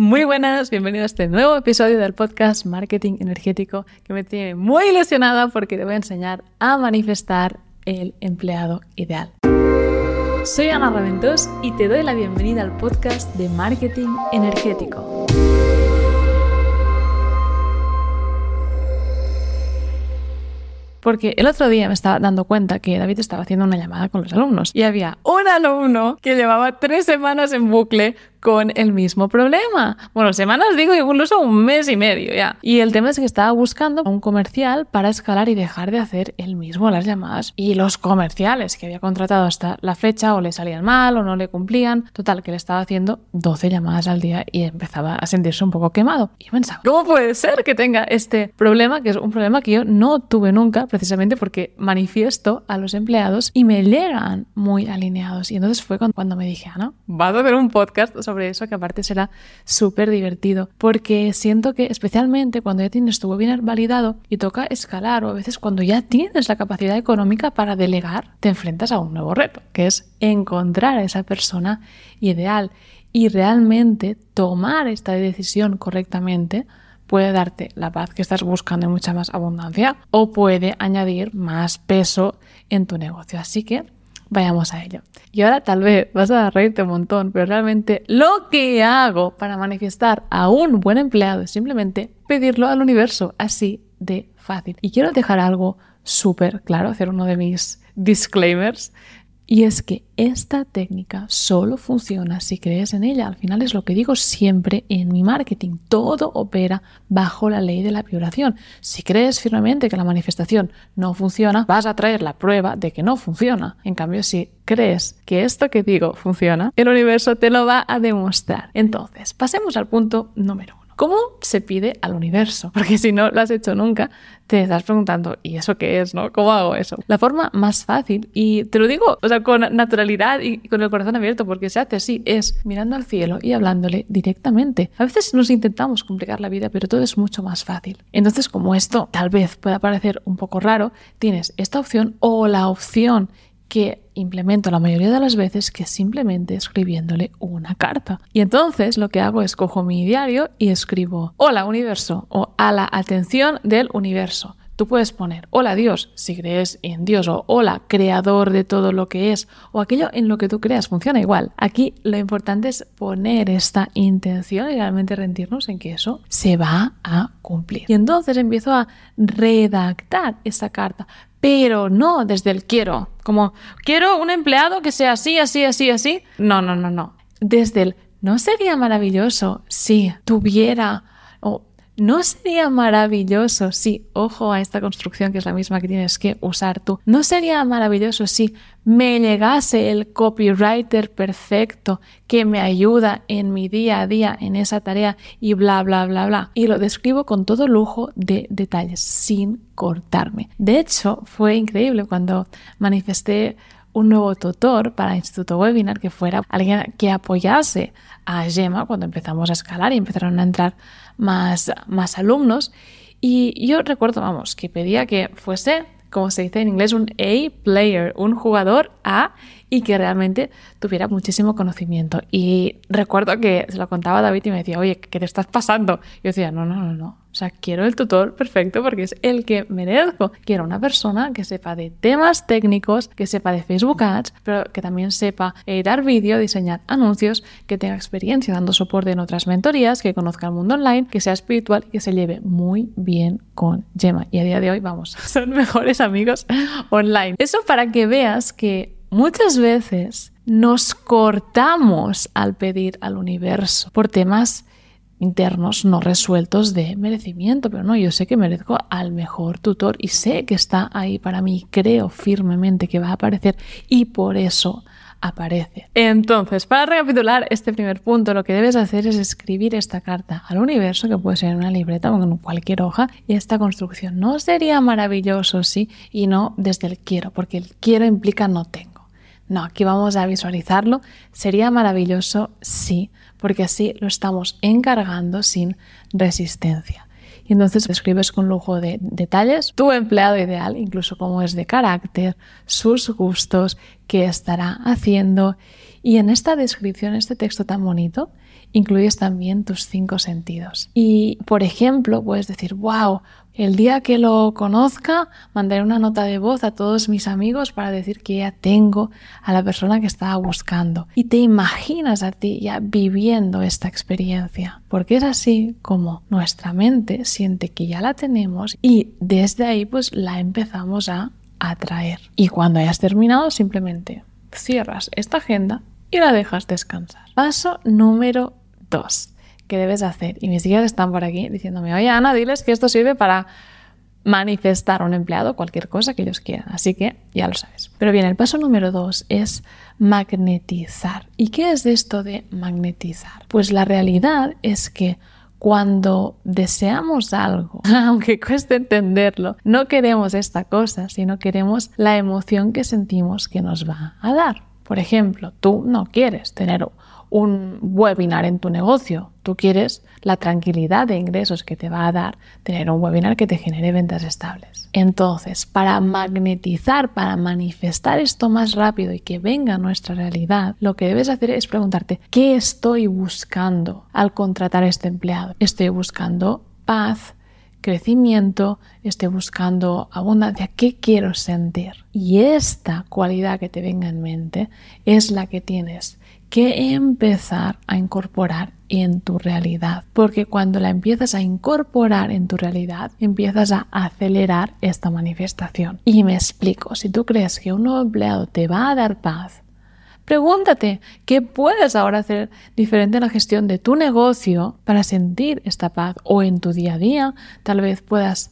Muy buenas, bienvenido a este nuevo episodio del podcast Marketing Energético que me tiene muy ilusionada porque te voy a enseñar a manifestar el empleado ideal. Soy Ana Raventós y te doy la bienvenida al podcast de Marketing Energético. Porque el otro día me estaba dando cuenta que David estaba haciendo una llamada con los alumnos y había un alumno que llevaba tres semanas en bucle con el mismo problema. Bueno, semanas digo, incluso un mes y medio ya. Y el tema es que estaba buscando un comercial para escalar y dejar de hacer el mismo las llamadas. Y los comerciales que había contratado hasta la fecha o le salían mal o no le cumplían. Total, que le estaba haciendo 12 llamadas al día y empezaba a sentirse un poco quemado. Y pensaba, ¿cómo puede ser que tenga este problema? Que es un problema que yo no tuve nunca, precisamente porque manifiesto a los empleados y me llegan muy alineados. Y entonces fue cuando me dije, Ana, vas a hacer un podcast sobre eso, que aparte será súper divertido, porque siento que especialmente cuando ya tienes tu webinar validado y toca escalar, o a veces cuando ya tienes la capacidad económica para delegar, te enfrentas a un nuevo reto, que es encontrar a esa persona ideal y realmente tomar esta decisión correctamente puede darte la paz que estás buscando y mucha más abundancia o puede añadir más peso en tu negocio. Así que Vayamos a ello. Y ahora tal vez vas a reírte un montón, pero realmente lo que hago para manifestar a un buen empleado es simplemente pedirlo al universo, así de fácil. Y quiero dejar algo súper claro, hacer uno de mis disclaimers. Y es que esta técnica solo funciona si crees en ella. Al final es lo que digo siempre en mi marketing. Todo opera bajo la ley de la vibración. Si crees firmemente que la manifestación no funciona, vas a traer la prueba de que no funciona. En cambio, si crees que esto que digo funciona, el universo te lo va a demostrar. Entonces, pasemos al punto número. ¿Cómo se pide al universo? Porque si no lo has hecho nunca, te estás preguntando, ¿y eso qué es? ¿No? ¿Cómo hago eso? La forma más fácil, y te lo digo, o sea, con naturalidad y con el corazón abierto, porque se hace así, es mirando al cielo y hablándole directamente. A veces nos intentamos complicar la vida, pero todo es mucho más fácil. Entonces, como esto tal vez pueda parecer un poco raro, tienes esta opción o la opción que implemento la mayoría de las veces que simplemente escribiéndole una carta. Y entonces lo que hago es cojo mi diario y escribo Hola universo o a la atención del universo. Tú puedes poner hola Dios si crees en Dios o hola creador de todo lo que es o aquello en lo que tú creas, funciona igual. Aquí lo importante es poner esta intención y realmente rendirnos en que eso se va a cumplir. Y entonces empiezo a redactar esta carta, pero no desde el quiero, como quiero un empleado que sea así, así, así, así. No, no, no, no. Desde el no sería maravilloso si tuviera o ¿No sería maravilloso si, ojo a esta construcción que es la misma que tienes que usar tú, no sería maravilloso si me llegase el copywriter perfecto que me ayuda en mi día a día en esa tarea y bla, bla, bla, bla? Y lo describo con todo lujo de detalles, sin cortarme. De hecho, fue increíble cuando manifesté un nuevo tutor para Instituto Webinar que fuera alguien que apoyase a Gemma cuando empezamos a escalar y empezaron a entrar más, más alumnos. Y yo recuerdo, vamos, que pedía que fuese, como se dice en inglés, un A player, un jugador A y que realmente tuviera muchísimo conocimiento. Y recuerdo que se lo contaba a David y me decía, oye, ¿qué te estás pasando? Y yo decía, no, no, no, no. O sea, quiero el tutor perfecto porque es el que merezco. Quiero una persona que sepa de temas técnicos, que sepa de Facebook Ads, pero que también sepa editar vídeo, diseñar anuncios, que tenga experiencia dando soporte en otras mentorías, que conozca el mundo online, que sea espiritual y que se lleve muy bien con Gemma. Y a día de hoy, vamos, son mejores amigos online. Eso para que veas que muchas veces nos cortamos al pedir al universo por temas internos no resueltos de merecimiento, pero no, yo sé que merezco al mejor tutor y sé que está ahí para mí, creo firmemente que va a aparecer y por eso aparece. Entonces, para recapitular este primer punto, lo que debes hacer es escribir esta carta al universo, que puede ser en una libreta o en cualquier hoja, y esta construcción. No sería maravilloso, sí, y no desde el quiero, porque el quiero implica no tengo. No, aquí vamos a visualizarlo. Sería maravilloso, sí, porque así lo estamos encargando sin resistencia. Y entonces escribes con lujo de detalles tu empleado ideal, incluso cómo es de carácter, sus gustos, qué estará haciendo. Y en esta descripción, este texto tan bonito, incluyes también tus cinco sentidos. Y, por ejemplo, puedes decir, wow, el día que lo conozca, mandaré una nota de voz a todos mis amigos para decir que ya tengo a la persona que estaba buscando. Y te imaginas a ti ya viviendo esta experiencia, porque es así como nuestra mente siente que ya la tenemos y desde ahí pues la empezamos a atraer. Y cuando hayas terminado, simplemente cierras esta agenda y la dejas descansar. Paso número 2 que debes hacer. Y mis hijas están por aquí diciéndome, oye Ana, diles que esto sirve para manifestar a un empleado cualquier cosa que ellos quieran. Así que ya lo sabes. Pero bien, el paso número dos es magnetizar. ¿Y qué es esto de magnetizar? Pues la realidad es que cuando deseamos algo, aunque cueste entenderlo, no queremos esta cosa, sino queremos la emoción que sentimos que nos va a dar. Por ejemplo, tú no quieres tener un webinar en tu negocio. Tú quieres la tranquilidad de ingresos que te va a dar tener un webinar que te genere ventas estables. Entonces, para magnetizar, para manifestar esto más rápido y que venga a nuestra realidad, lo que debes hacer es preguntarte, ¿qué estoy buscando al contratar este empleado? Estoy buscando paz, crecimiento, estoy buscando abundancia, ¿qué quiero sentir? Y esta cualidad que te venga en mente es la que tienes que empezar a incorporar en tu realidad. Porque cuando la empiezas a incorporar en tu realidad, empiezas a acelerar esta manifestación. Y me explico, si tú crees que un nuevo empleado te va a dar paz, pregúntate qué puedes ahora hacer diferente en la gestión de tu negocio para sentir esta paz o en tu día a día tal vez puedas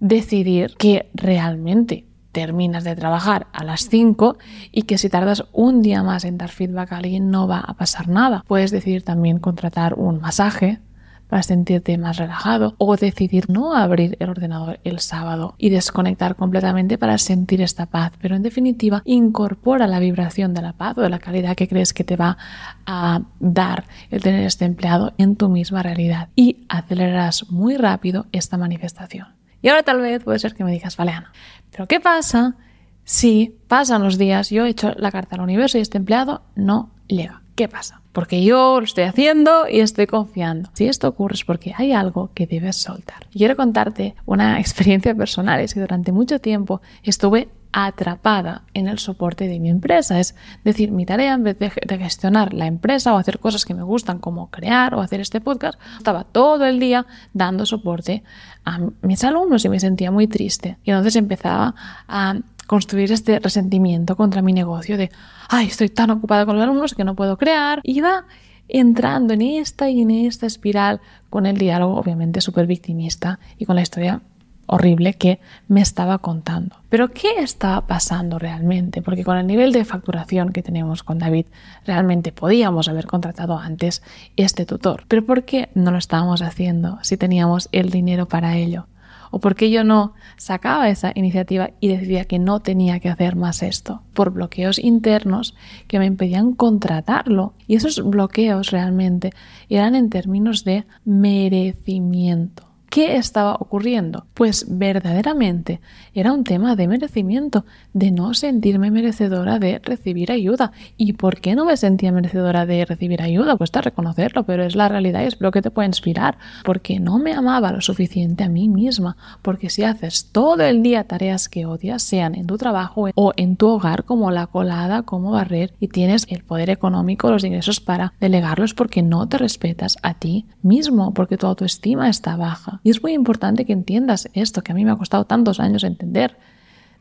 decidir que realmente terminas de trabajar a las 5 y que si tardas un día más en dar feedback a alguien no va a pasar nada. Puedes decidir también contratar un masaje para sentirte más relajado o decidir no abrir el ordenador el sábado y desconectar completamente para sentir esta paz. Pero en definitiva, incorpora la vibración de la paz o de la calidad que crees que te va a dar el tener este empleado en tu misma realidad y acelerarás muy rápido esta manifestación. Y ahora tal vez puede ser que me digas, vale Ana, pero ¿qué pasa si pasan los días, yo he hecho la carta al universo y este empleado no llega? ¿Qué pasa? Porque yo lo estoy haciendo y estoy confiando. Si esto ocurre es porque hay algo que debes soltar. quiero contarte una experiencia personal. Es que durante mucho tiempo estuve atrapada en el soporte de mi empresa. Es decir, mi tarea en vez de, gestionar la empresa o hacer cosas que me gustan como crear o hacer este podcast, estaba todo el día dando soporte a mis alumnos y me sentía muy triste. Y entonces empezaba a construir este resentimiento contra mi negocio de, ay, estoy tan ocupada con los alumnos que no puedo crear. Iba entrando en esta y en esta espiral con el diálogo obviamente súper victimista y con la historia horrible que me estaba contando. Pero ¿qué estaba pasando realmente? Porque con el nivel de facturación que tenemos con David, realmente podíamos haber contratado antes este tutor. Pero ¿por qué no lo estábamos haciendo si teníamos el dinero para ello? ¿O por qué yo no sacaba esa iniciativa y decidía que no tenía que hacer más esto? Por bloqueos internos que me impedían contratarlo. Y esos bloqueos realmente eran en términos de merecimiento. ¿Qué estaba ocurriendo? Pues verdaderamente era un tema de merecimiento, de no sentirme merecedora de recibir ayuda. ¿Y por qué no me sentía merecedora de recibir ayuda? Pues a reconocerlo, pero es la realidad y es lo que te puede inspirar. Porque no me amaba lo suficiente a mí misma. Porque si haces todo el día tareas que odias, sean en tu trabajo o en tu hogar, como la colada, como barrer, y tienes el poder económico, los ingresos para delegarlos porque no te respetas a ti mismo, porque tu autoestima está baja. Y es muy importante que entiendas esto, que a mí me ha costado tantos años entender.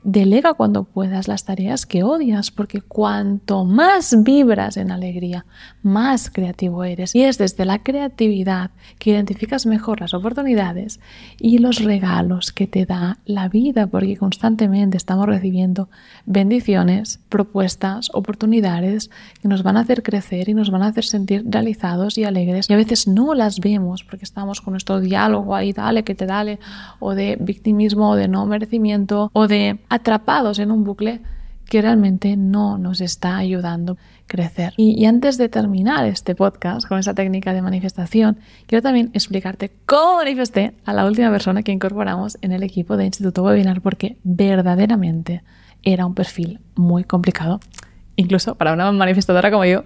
Delega cuando puedas las tareas que odias, porque cuanto más vibras en alegría, más creativo eres. Y es desde la creatividad que identificas mejor las oportunidades y los regalos que te da la vida, porque constantemente estamos recibiendo bendiciones, propuestas, oportunidades que nos van a hacer crecer y nos van a hacer sentir realizados y alegres. Y a veces no las vemos porque estamos con nuestro diálogo ahí, dale, que te dale, o de victimismo, o de no merecimiento, o de atrapados en un bucle que realmente no nos está ayudando a crecer. Y, antes de terminar este podcast con esa técnica de manifestación, quiero también explicarte cómo manifesté a la última persona que incorporamos en el equipo de Instituto Webinar, porque verdaderamente era un perfil muy complicado, incluso para una manifestadora como yo,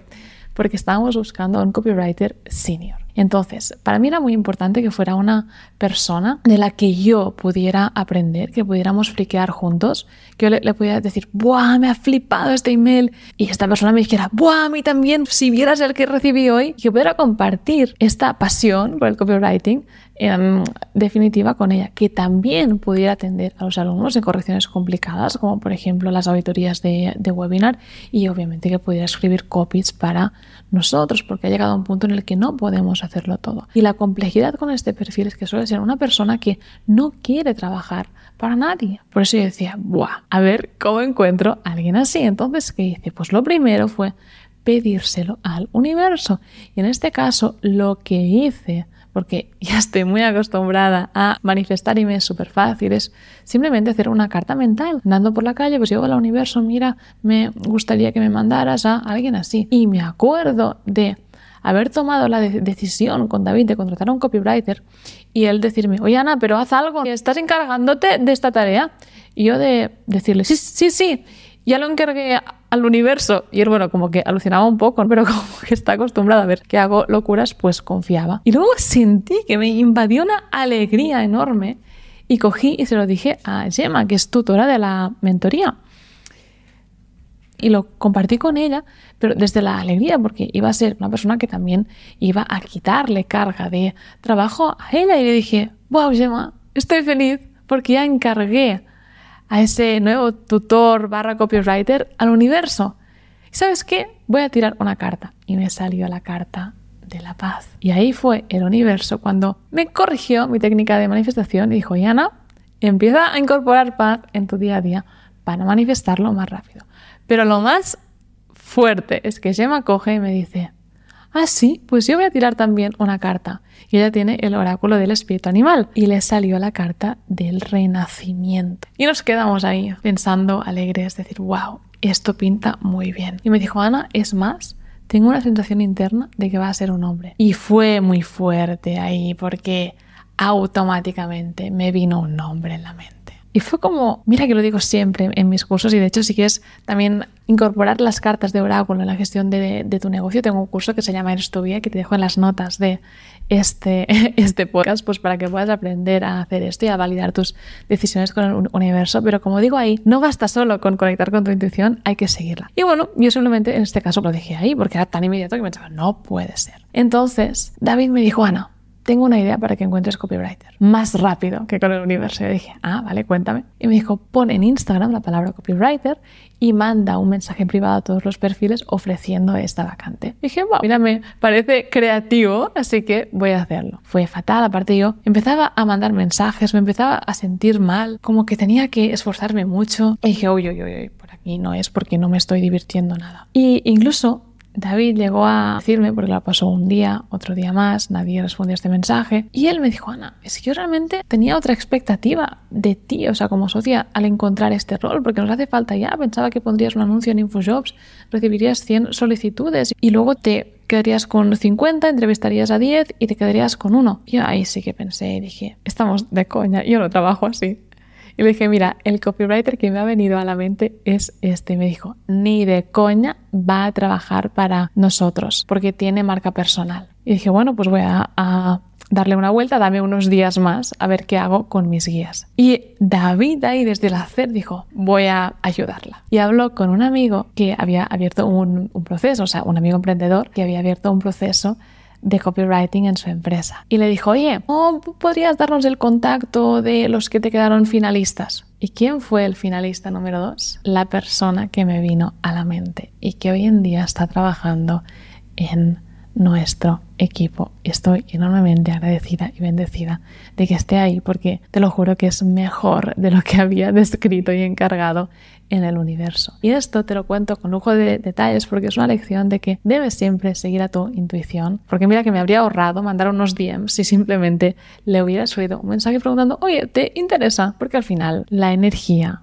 porque estábamos buscando a un copywriter senior. Entonces, para mí era muy importante que fuera una persona de la que yo pudiera aprender, que pudiéramos friquear juntos, que yo le, pudiera decir, ¡buah! Me ha flipado este email. Y esta persona me dijera, ¡buah! A mí también, si vieras el que recibí hoy, que pudiera compartir esta pasión por el copywriting en definitiva con ella, que también pudiera atender a los alumnos en correcciones complicadas, como por ejemplo las auditorías de, de, webinar, y obviamente que pudiera escribir copies para nosotros, porque ha llegado a un punto en el que no podemos hacerlo todo. Y la complejidad con este perfil es que suele ser una persona que no quiere trabajar para nadie. Por eso yo decía, ¡buah! A ver cómo encuentro a alguien así. Entonces, ¿qué hice? Pues lo primero fue pedírselo al universo. Y en este caso, lo que hice porque ya estoy muy acostumbrada a manifestar emails súper fáciles, simplemente hacer una carta mental. Andando por la calle, pues yo al universo, mira, me gustaría que me mandaras a alguien así. Y me acuerdo de haber tomado la decisión con David de contratar a un copywriter y él decirme, oye Ana, pero haz algo, estás encargándote de esta tarea. Y yo de decirle, sí, sí, sí, ya lo encargué al universo. Y él, bueno, como que alucinaba un poco, pero como que está acostumbrado a ver que hago locuras, pues confiaba. Y luego sentí que me invadió una alegría enorme y cogí y se lo dije a Gemma, que es tutora de la mentoría. Y lo compartí con ella, pero desde la alegría, porque iba a ser una persona que también iba a quitarle carga de trabajo a ella. Y le dije, wow, Gemma, estoy feliz porque ya encargué a ese nuevo tutor barra copywriter al universo. ¿Y sabes qué? Voy a tirar una carta. Y me salió la carta de la paz. Y ahí fue el universo cuando me corrigió mi técnica de manifestación y dijo, Yana, empieza a incorporar paz en tu día a día para manifestarlo más rápido. Pero lo más fuerte es que Gemma coge y me dice, ah, sí, pues yo voy a tirar también una carta. Y ella tiene el oráculo del espíritu animal. Y le salió la carta del renacimiento. Y nos quedamos ahí pensando alegres, decir, wow, esto pinta muy bien. Y me dijo, Ana, es más, tengo una sensación interna de que va a ser un hombre. Y fue muy fuerte ahí porque automáticamente me vino un nombre en la mente. Y fue como, mira que lo digo siempre en mis cursos y de hecho si quieres también incorporar las cartas de oráculo en la gestión de, tu negocio, tengo un curso que se llama Eres tu que te dejo en las notas de este, este podcast, pues para que puedas aprender a hacer esto y a validar tus decisiones con el universo. Pero como digo ahí, no basta solo con conectar con tu intuición, hay que seguirla. Y bueno, yo simplemente en este caso lo dije ahí porque era tan inmediato que pensaba, no puede ser. Entonces, David me dijo, Ana, tengo una idea para que encuentres copywriter. Más rápido que con el universo. Yo dije, ah, vale, cuéntame. Y me dijo, pon en Instagram la palabra copywriter y manda un mensaje privado a todos los perfiles ofreciendo esta vacante. Dije, wow, mira, me parece creativo, así que voy a hacerlo. Fue fatal, aparte yo empezaba a mandar mensajes, me empezaba a sentir mal, como que tenía que esforzarme mucho. Y dije, uy, uy, uy, uy por aquí no es porque no me estoy divirtiendo nada. Y incluso David llegó a decirme, porque la pasó un día, otro día más, nadie respondió a este mensaje, y él me dijo, Ana, es que yo realmente tenía otra expectativa de ti, o sea, como socia, al encontrar este rol, porque nos hace falta ya, pensaba que pondrías un anuncio en InfoJobs, recibirías 100 solicitudes y luego te quedarías con 50, entrevistarías a 10 y te quedarías con uno. Yo ahí sí que pensé y dije, estamos de coña, yo no trabajo así. Y le dije, mira, el copywriter que me ha venido a la mente es este. Me dijo, ni de coña va a trabajar para nosotros porque tiene marca personal. Y dije, bueno, pues voy a, darle una vuelta, dame unos días más a ver qué hago con mis guías. Y David ahí desde el hacer dijo, voy a ayudarla. Y habló con un amigo que había abierto un, un proceso, o sea, un amigo emprendedor que había abierto un proceso de copywriting en su empresa. Y le dijo, oye, ¿podrías darnos el contacto de los que te quedaron finalistas? ¿Y quién fue el finalista número dos? La persona que me vino a la mente y que hoy en día está trabajando en nuestro equipo. Estoy enormemente agradecida y bendecida de que esté ahí porque te lo juro que es mejor de lo que había descrito y encargado en el universo. Y esto te lo cuento con lujo de detalles porque es una lección de que debes siempre seguir a tu intuición. Porque mira que me habría ahorrado mandar unos DMs si simplemente le hubiera subido un mensaje preguntando, oye, ¿te interesa? Porque al final la energía,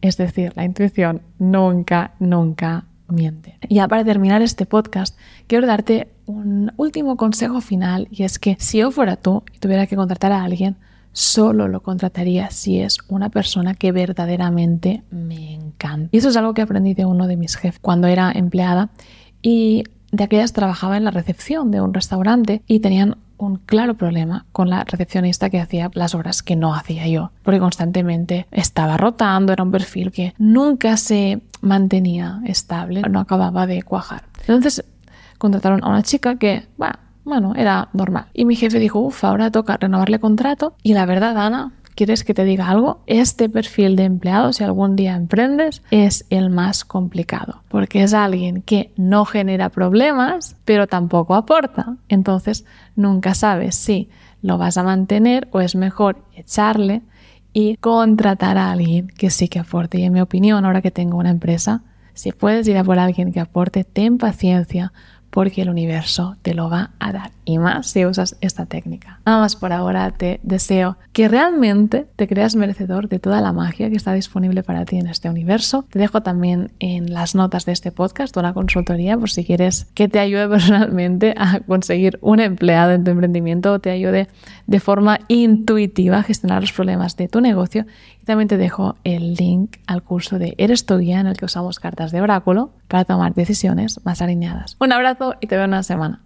es decir, la intuición, nunca, nunca miente. Ya para terminar este podcast, quiero darte un último consejo final y es que si yo fuera tú y tuviera que contratar a alguien, solo lo contrataría si es una persona que verdaderamente me encanta. Y eso es algo que aprendí de uno de mis jefes cuando era empleada y de aquellas trabajaba en la recepción de un restaurante y tenían un claro problema con la recepcionista que hacía las horas que no hacía yo, porque constantemente estaba rotando, era un perfil que nunca se mantenía estable, no acababa de cuajar. Entonces contrataron a una chica que, bueno, era normal. Y mi jefe dijo, uff, ahora toca renovarle contrato. Y la verdad, Ana, ¿Quieres que te diga algo? Este perfil de empleado, si algún día emprendes, es el más complicado, porque es alguien que no genera problemas, pero tampoco aporta. Entonces, nunca sabes si lo vas a mantener o es mejor echarle y contratar a alguien que sí que aporte. Y en mi opinión, ahora que tengo una empresa, si puedes ir a por alguien que aporte, ten paciencia porque el universo te lo va a dar y más si usas esta técnica. Nada más por ahora te deseo que realmente te creas merecedor de toda la magia que está disponible para ti en este universo. Te dejo también en las notas de este podcast una consultoría por si quieres que te ayude personalmente a conseguir un empleado en tu emprendimiento o te ayude de forma intuitiva a gestionar los problemas de tu negocio. Y también te dejo el link al curso de Eres tu guía en el que usamos cartas de oráculo para tomar decisiones más alineadas. Un abrazo y te veo en una semana.